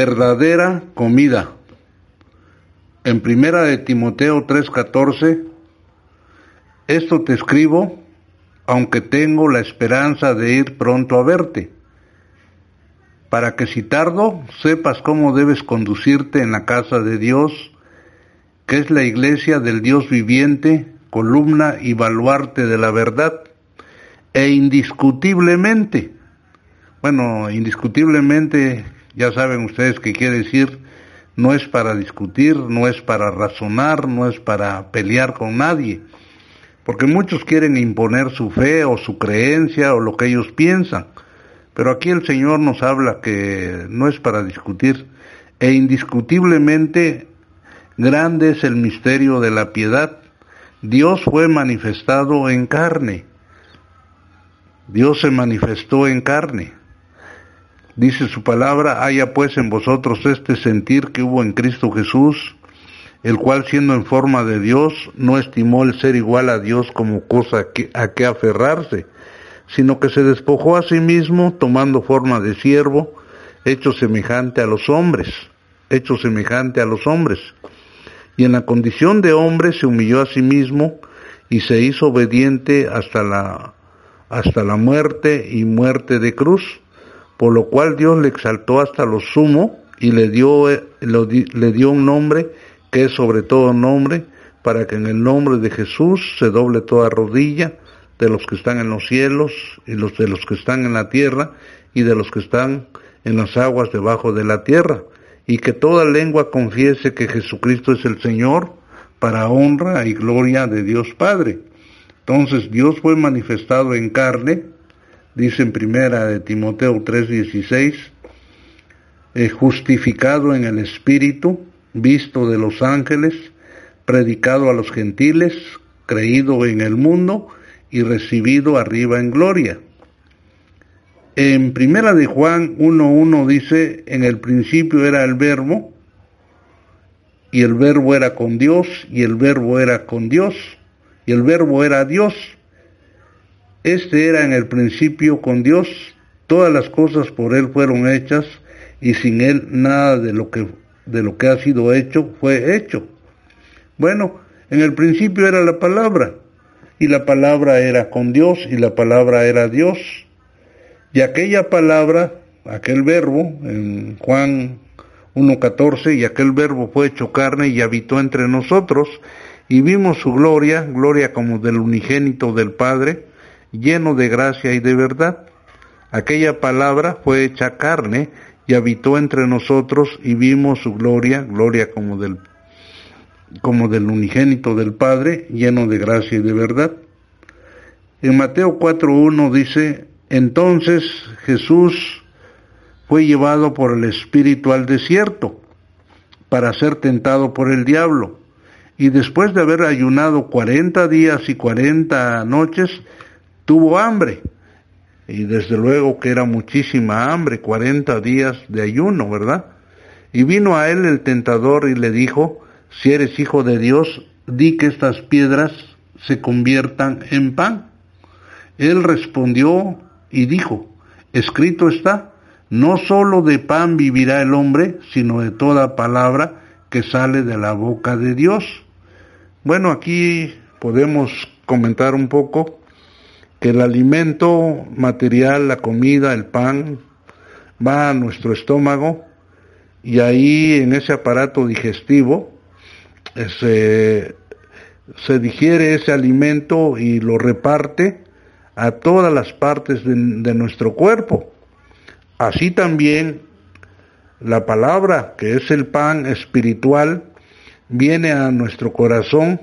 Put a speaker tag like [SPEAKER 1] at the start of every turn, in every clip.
[SPEAKER 1] Verdadera comida. En primera de Timoteo 3:14, esto te escribo, aunque tengo la esperanza de ir pronto a verte, para que si tardo sepas cómo debes conducirte en la casa de Dios, que es la iglesia del Dios viviente, columna y baluarte de la verdad, e indiscutiblemente, bueno, indiscutiblemente ya saben ustedes que quiere decir, no es para discutir, no es para razonar, no es para pelear con nadie, porque muchos quieren imponer su fe o su creencia o lo que ellos piensan, pero aquí el Señor nos habla que no es para discutir, e indiscutiblemente grande es el misterio de la piedad. Dios fue manifestado en carne. Dios se manifestó en carne. Dice su palabra, haya pues en vosotros este sentir que hubo en Cristo Jesús, el cual siendo en forma de Dios, no estimó el ser igual a Dios como cosa a que aferrarse, sino que se despojó a sí mismo, tomando forma de siervo, hecho semejante a los hombres, hecho semejante a los hombres. Y en la condición de hombre se humilló a sí mismo y se hizo obediente hasta la, hasta la muerte y muerte de cruz por lo cual Dios le exaltó hasta lo sumo y le dio, eh, le dio un nombre que es sobre todo nombre, para que en el nombre de Jesús se doble toda rodilla de los que están en los cielos y los de los que están en la tierra y de los que están en las aguas debajo de la tierra, y que toda lengua confiese que Jesucristo es el Señor para honra y gloria de Dios Padre. Entonces Dios fue manifestado en carne, dice en primera de Timoteo 3:16, eh, justificado en el Espíritu, visto de los ángeles, predicado a los gentiles, creído en el mundo y recibido arriba en gloria. En primera de Juan 1.1 dice, en el principio era el verbo, y el verbo era con Dios, y el verbo era con Dios, y el verbo era Dios. Este era en el principio con Dios, todas las cosas por Él fueron hechas y sin Él nada de lo que, de lo que ha sido hecho fue hecho. Bueno, en el principio era la palabra y la palabra era con Dios y la palabra era Dios. Y aquella palabra, aquel verbo, en Juan 1.14, y aquel verbo fue hecho carne y habitó entre nosotros, y vimos su gloria, gloria como del unigénito del Padre, lleno de gracia y de verdad. Aquella palabra fue hecha carne y habitó entre nosotros y vimos su gloria, gloria como del, como del unigénito del Padre, lleno de gracia y de verdad. En Mateo 4.1 dice, entonces Jesús fue llevado por el Espíritu al desierto para ser tentado por el diablo. Y después de haber ayunado cuarenta días y cuarenta noches, tuvo hambre. Y desde luego que era muchísima hambre, 40 días de ayuno, ¿verdad? Y vino a él el tentador y le dijo, si eres hijo de Dios, di que estas piedras se conviertan en pan. Él respondió y dijo, escrito está, no sólo de pan vivirá el hombre, sino de toda palabra que sale de la boca de Dios. Bueno, aquí podemos comentar un poco que el alimento material, la comida, el pan, va a nuestro estómago y ahí en ese aparato digestivo se, se digiere ese alimento y lo reparte a todas las partes de, de nuestro cuerpo. Así también La palabra, que es el pan espiritual, viene a nuestro corazón,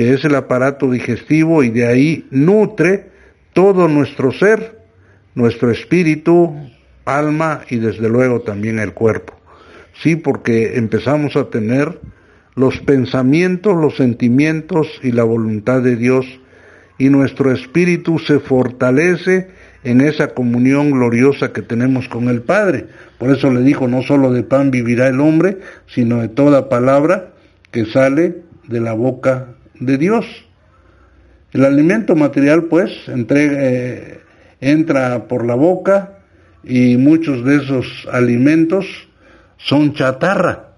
[SPEAKER 1] que es el aparato digestivo, y de ahí nutre todo nuestro ser, nuestro espíritu, alma y desde luego también el cuerpo. Sí, porque empezamos a tener los pensamientos, los sentimientos y la voluntad de Dios y nuestro espíritu se fortalece en esa comunión gloriosa que tenemos con el Padre. Por eso le dijo, no solo de pan vivirá el hombre, sino de toda palabra que sale de la boca de Dios. El alimento material, pues, eh, entra por la boca y muchos de esos alimentos son chatarra,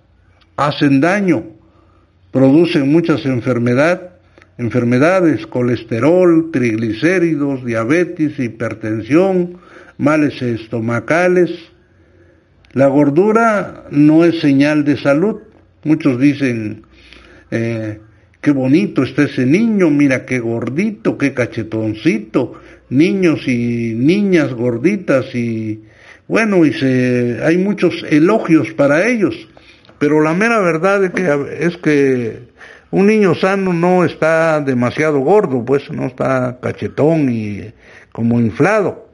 [SPEAKER 1] hacen daño, producen muchas enfermedades, enfermedades, colesterol, triglicéridos, diabetes, hipertensión, males estomacales. La gordura no es señal de salud. Muchos dicen, eh, qué bonito está ese niño, mira qué gordito, qué cachetoncito, niños y niñas gorditas y bueno, y hay muchos elogios para ellos, pero la mera verdad es que, es que un niño sano no está demasiado gordo, pues no está cachetón y como inflado.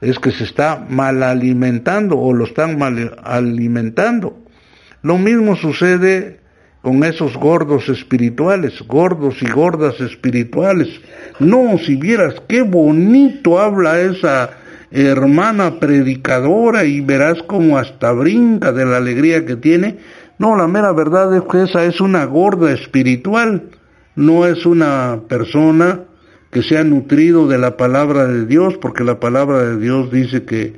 [SPEAKER 1] Es que se está mal alimentando o lo están mal alimentando. Lo mismo sucede con esos gordos espirituales, gordos y gordas espirituales. No, si vieras qué bonito habla esa hermana predicadora y verás como hasta brinca de la alegría que tiene, no, la mera verdad es que esa es una gorda espiritual, no es una persona que se ha nutrido de la palabra de Dios, porque la palabra de Dios dice que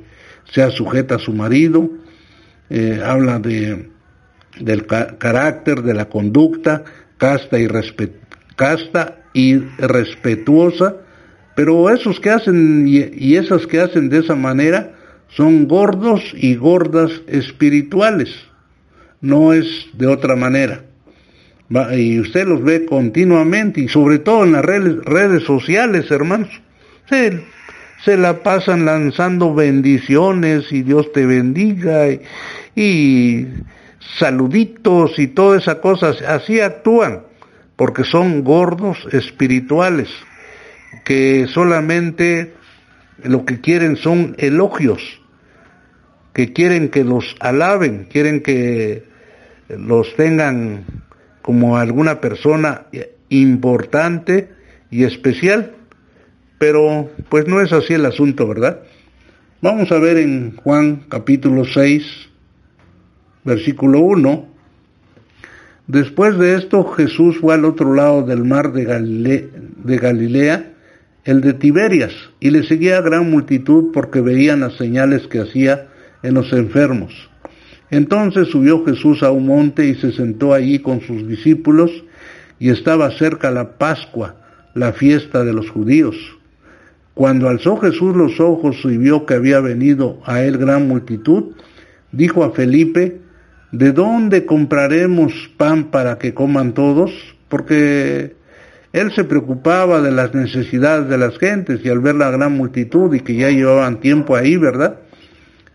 [SPEAKER 1] sea sujeta a su marido, eh, habla de, del carácter, de la conducta, casta y, casta y respetuosa, pero esos que hacen y esas que hacen de esa manera son gordos y gordas espirituales no es de otra manera. Y usted los ve continuamente y sobre todo en las redes, sociales, hermanos. Se, se, la pasan lanzando bendiciones y Dios te bendiga y saluditos y todas esas cosas. Así actúan porque son gordos espirituales que solamente lo que quieren son elogios que quieren que los alaben, quieren que los tengan como alguna persona importante y especial, pero pues no es así el asunto, ¿verdad? Vamos a ver en Juan capítulo 6, versículo 1. Después de esto Jesús fue al otro lado del mar de, Galilea, el de Tiberias, y le seguía gran multitud porque veían las señales que hacía en los enfermos. Entonces subió Jesús a un monte y se sentó allí con sus discípulos y estaba cerca la Pascua, la fiesta de los judíos. Cuando alzó Jesús los ojos y vio que había venido a él gran multitud, dijo a Felipe, ¿de dónde compraremos pan para que coman todos? Porque él se preocupaba de las necesidades de las gentes y al ver la gran multitud y que ya llevaban tiempo ahí, ¿verdad?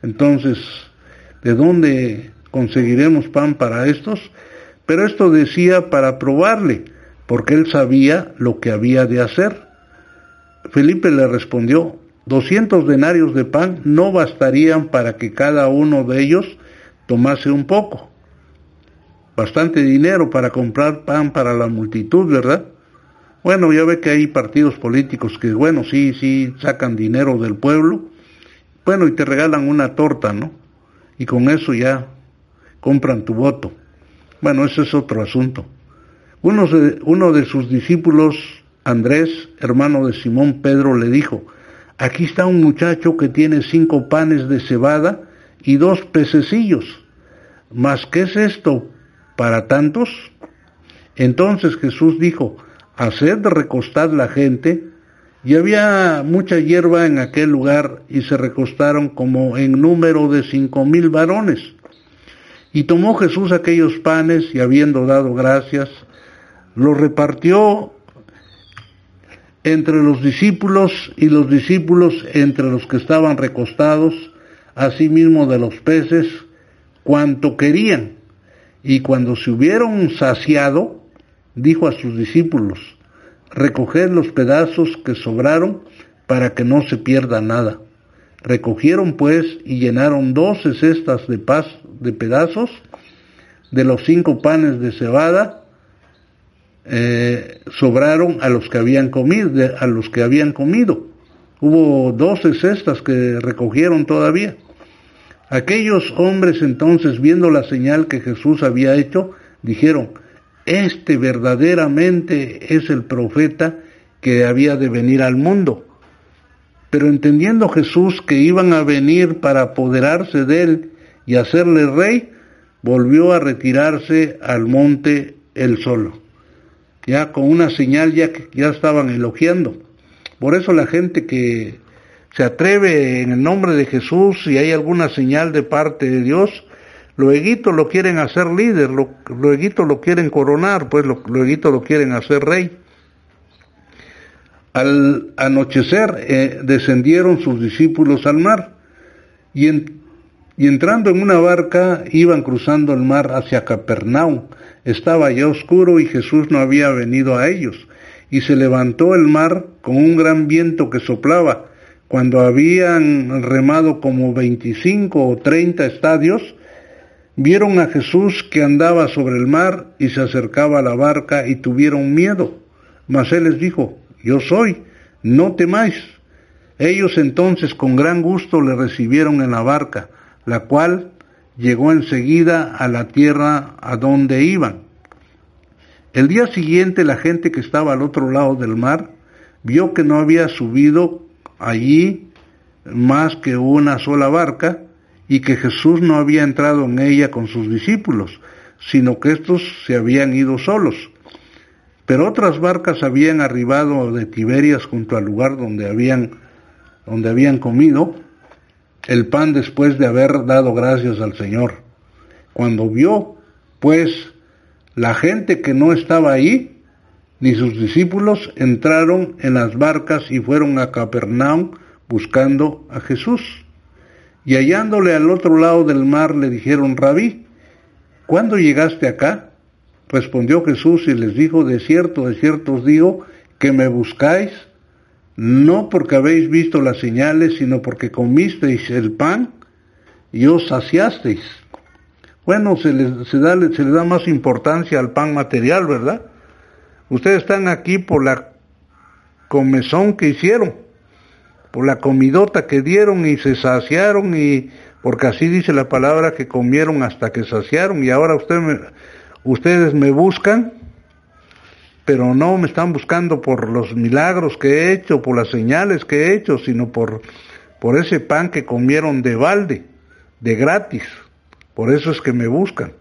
[SPEAKER 1] Entonces, ¿de dónde conseguiremos pan para estos? Pero esto decía para probarle, porque él sabía lo que había de hacer. Felipe le respondió, doscientos denarios de pan no bastarían para que cada uno de ellos tomase un poco. Bastante dinero para comprar pan para la multitud, ¿verdad? Bueno, ya ve que hay partidos políticos que, bueno, sí, sí, sacan dinero del pueblo, bueno, y te regalan una torta, ¿no? Y con eso ya compran tu voto. Bueno, ese es otro asunto. Uno de, uno de sus discípulos, Andrés, hermano de Simón Pedro, le dijo, aquí está un muchacho que tiene cinco panes de cebada y dos pececillos. ¿Mas qué es esto para tantos? Entonces Jesús dijo, haced recostar la gente y había mucha hierba en aquel lugar y se recostaron como en número de cinco mil varones. Y tomó Jesús aquellos panes y habiendo dado gracias, los repartió entre los discípulos y los discípulos entre los que estaban recostados, asimismo de los peces, cuanto querían. Y cuando se hubieron saciado, dijo a sus discípulos, recoged los pedazos que sobraron para que no se pierda nada. Recogieron pues y llenaron doce cestas de, paz, de pedazos de los cinco panes de cebada, eh, sobraron a los que habían comido, a los que habían comido. Hubo doce cestas que recogieron todavía. Aquellos hombres entonces, viendo la señal que Jesús había hecho, dijeron, este verdaderamente es el profeta que había de venir al mundo. Pero entendiendo Jesús que iban a venir para apoderarse de él y hacerle rey, volvió a retirarse al monte él solo. Ya con una señal ya que ya estaban elogiando. Por eso la gente que se atreve en el nombre de Jesús y hay alguna señal de parte de Dios, luego lo quieren hacer líder, luego lo quieren coronar, pues luego lo quieren hacer rey. Al anochecer eh, descendieron sus discípulos al mar y, y entrando en una barca iban cruzando el mar hacia Capernaum. Estaba ya oscuro y Jesús no había venido a ellos. Y se levantó el mar con un gran viento que soplaba. Cuando habían remado como veinticinco o treinta estadios, vieron a Jesús que andaba sobre el mar y se acercaba a la barca y tuvieron miedo. Mas él les dijo, yo soy, no temáis. Ellos entonces con gran gusto le recibieron en la barca, la cual llegó enseguida a la tierra a donde iban. El día siguiente la gente que estaba al otro lado del mar vio que no había subido allí más que una sola barca y que Jesús no había entrado en ella con sus discípulos, sino que éstos se habían ido solos. Pero otras barcas habían arribado de Tiberias junto al lugar donde habían, donde habían comido el pan después de haber dado gracias al Señor. Cuando vio, pues, la gente que no estaba ahí, ni sus discípulos, entraron en las barcas y fueron a Capernaum buscando a Jesús. Y hallándole al otro lado del mar le dijeron, Rabí, ¿cuándo llegaste acá? Respondió Jesús y les dijo, de cierto, de cierto os digo, que me buscáis, no porque habéis visto las señales, sino porque comisteis el pan y os saciasteis. Bueno, se les, da, más importancia al pan material, ¿verdad? Ustedes están aquí por la comezón que hicieron, por la comidota que dieron y se saciaron y porque así dice la palabra que comieron hasta que saciaron y ahora ustedes me buscan, pero no me están buscando por los milagros que he hecho, por las señales que he hecho, sino por, por ese pan que comieron de balde, de gratis. Por eso es que me buscan.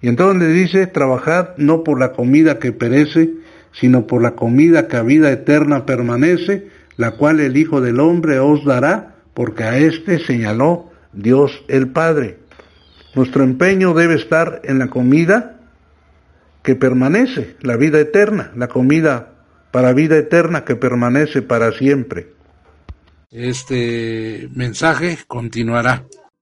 [SPEAKER 1] Y entonces le dice, trabajad no por la comida que perece, sino por la comida que a vida eterna permanece, la cual el Hijo del Hombre os dará, porque a éste señaló Dios el Padre. Nuestro empeño debe estar en la comida que permanece, la vida eterna, la comida para vida eterna que permanece para siempre.
[SPEAKER 2] Este mensaje continuará.